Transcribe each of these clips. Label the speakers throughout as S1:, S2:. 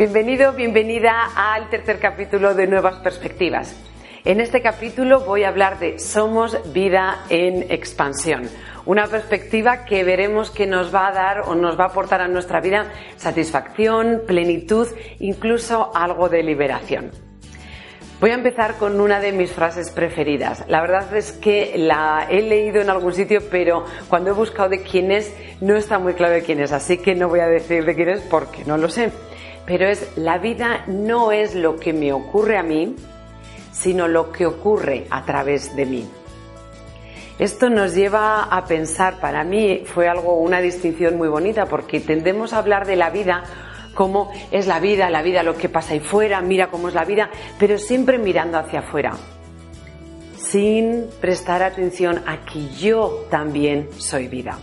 S1: Bienvenido, bienvenida al tercer capítulo de Nuevas Perspectivas. En este capítulo voy a hablar de Somos vida en expansión, una perspectiva que veremos que nos va a dar o nos va a aportar a nuestra vida satisfacción, plenitud, incluso algo de liberación. Voy a empezar con una de mis frases preferidas. La verdad es que la he leído en algún sitio, pero cuando he buscado de quién es, no está muy claro de quién es, así que no voy a decir de quién es porque no lo sé pero es la vida no es lo que me ocurre a mí, sino lo que ocurre a través de mí. Esto nos lleva a pensar, para mí fue algo, una distinción muy bonita, porque tendemos a hablar de la vida como es la vida, la vida, lo que pasa ahí fuera, mira cómo es la vida, pero siempre mirando hacia afuera, sin prestar atención a que yo también soy vida.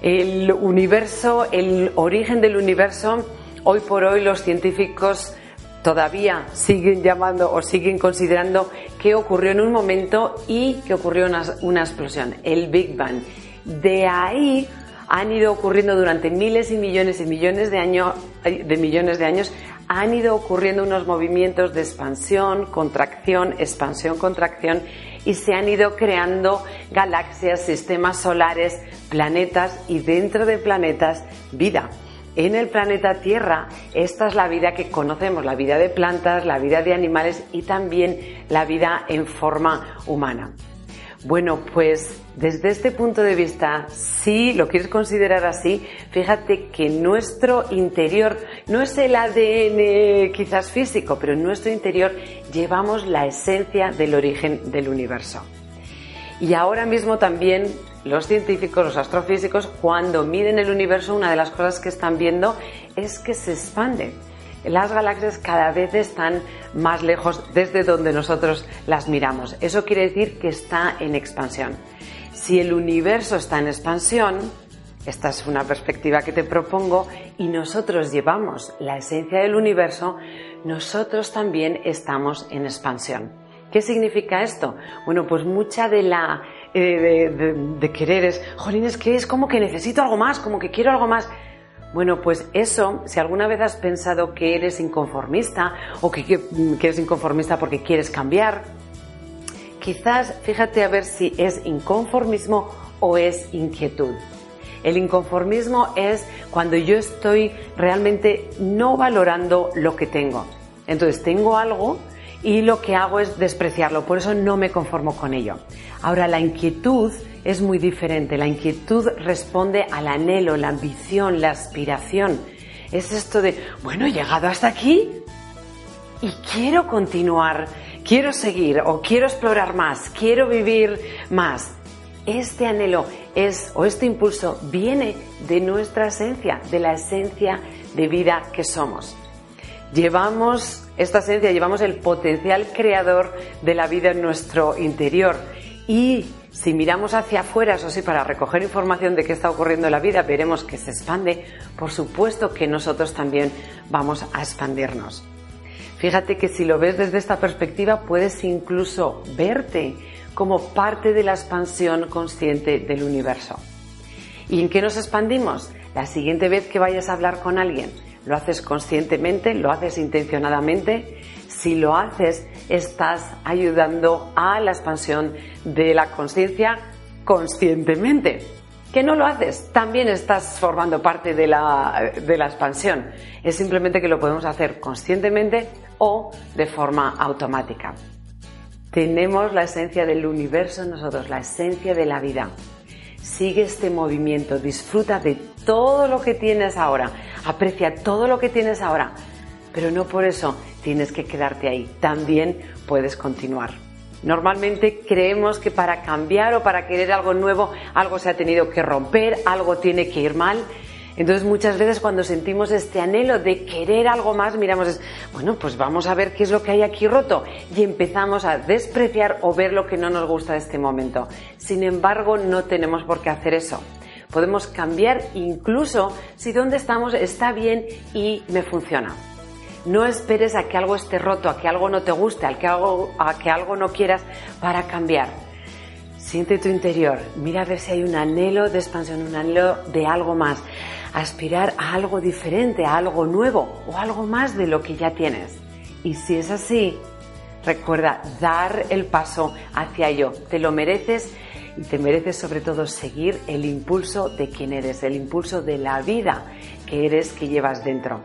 S1: El universo, el origen del universo Hoy por hoy los científicos todavía siguen llamando o siguen considerando que ocurrió en un momento y que ocurrió una, explosión, el Big Bang. De ahí han ido ocurriendo durante miles y millones y millones de años, de millones de años, han ido ocurriendo unos movimientos de expansión, contracción, expansión, contracción y se han ido creando galaxias, sistemas solares, planetas y dentro de planetas vida en el planeta Tierra. Esta es la vida que conocemos, la vida de plantas, la vida de animales y también la vida en forma humana. Bueno, pues desde este punto de vista, si lo quieres considerar así, fíjate que nuestro interior no es el ADN quizás físico, pero en nuestro interior llevamos la esencia del origen del universo. Y ahora mismo también los científicos, los astrofísicos, cuando miden el universo, una de las cosas que están viendo es que se expande. Las galaxias cada vez están más lejos desde donde nosotros las miramos. Eso quiere decir que está en expansión. Si el universo está en expansión, esta es una perspectiva que te propongo, y nosotros llevamos la esencia del universo, nosotros también estamos en expansión. ¿Qué significa esto? Bueno, pues mucha de la eh, de, querer es, jolín, que es como que necesito algo más, como que quiero algo más. Bueno, pues eso, si alguna vez has pensado que eres inconformista o que, que, eres inconformista porque quieres cambiar, quizás fíjate a ver si es inconformismo o es inquietud. El inconformismo es cuando yo estoy realmente no valorando lo que tengo. Entonces tengo algo y lo que hago es despreciarlo, por eso no me conformo con ello. Ahora, la inquietud es muy diferente, la inquietud responde al anhelo, la ambición, la aspiración. Es esto de, bueno, he llegado hasta aquí y quiero continuar, quiero seguir o quiero explorar más, quiero vivir más. Este anhelo es o este impulso viene de nuestra esencia, de la esencia de vida que somos. Llevamos esta esencia, llevamos el potencial creador de la vida en nuestro interior. Y si miramos hacia afuera, eso sí, para recoger información de qué está ocurriendo en la vida, veremos que se expande. Por supuesto que nosotros también vamos a expandirnos. Fíjate que si lo ves desde esta perspectiva, puedes incluso verte como parte de la expansión consciente del universo. ¿Y en qué nos expandimos? La siguiente vez que vayas a hablar con alguien, lo haces conscientemente, lo haces intencionadamente. Si lo haces, estás ayudando a la expansión de la conciencia conscientemente. Que no lo haces, también estás formando parte de la, de la expansión. Es simplemente que lo podemos hacer conscientemente o de forma automática. Tenemos la esencia del universo en nosotros, la esencia de la vida. Sigue este movimiento, disfruta de todo lo que tienes ahora, aprecia todo lo que tienes ahora, pero no por eso tienes que quedarte ahí, también puedes continuar. Normalmente creemos que para cambiar o para querer algo nuevo, algo se ha tenido que romper, algo tiene que ir mal. Entonces muchas veces cuando sentimos este anhelo de querer algo más, miramos, bueno, pues vamos a ver qué es lo que hay aquí roto y empezamos a despreciar o ver lo que no nos gusta de este momento. Sin embargo, no tenemos por qué hacer eso. Podemos cambiar incluso si donde estamos está bien y me funciona. No esperes a que algo esté roto, a que algo no te guste, a que algo, a que algo no quieras para cambiar. Siente tu interior, mira a ver si hay un anhelo de expansión, un anhelo de algo más. Aspirar a algo diferente, a algo nuevo o algo más de lo que ya tienes. Y si es así, recuerda dar el paso hacia ello. Te lo mereces y te mereces sobre todo seguir el impulso de quien eres, el impulso de la vida que eres, que llevas dentro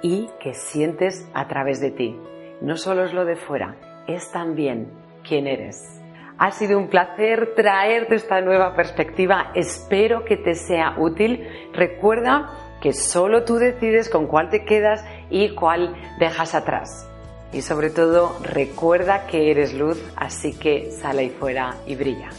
S1: y que sientes a través de ti. No solo es lo de fuera, es también quién eres. Ha sido un placer traerte esta nueva perspectiva. Espero que te sea útil. Recuerda que solo tú decides con cuál te quedas y cuál dejas atrás. Y sobre todo, recuerda que eres luz, así que sale ahí fuera y brilla.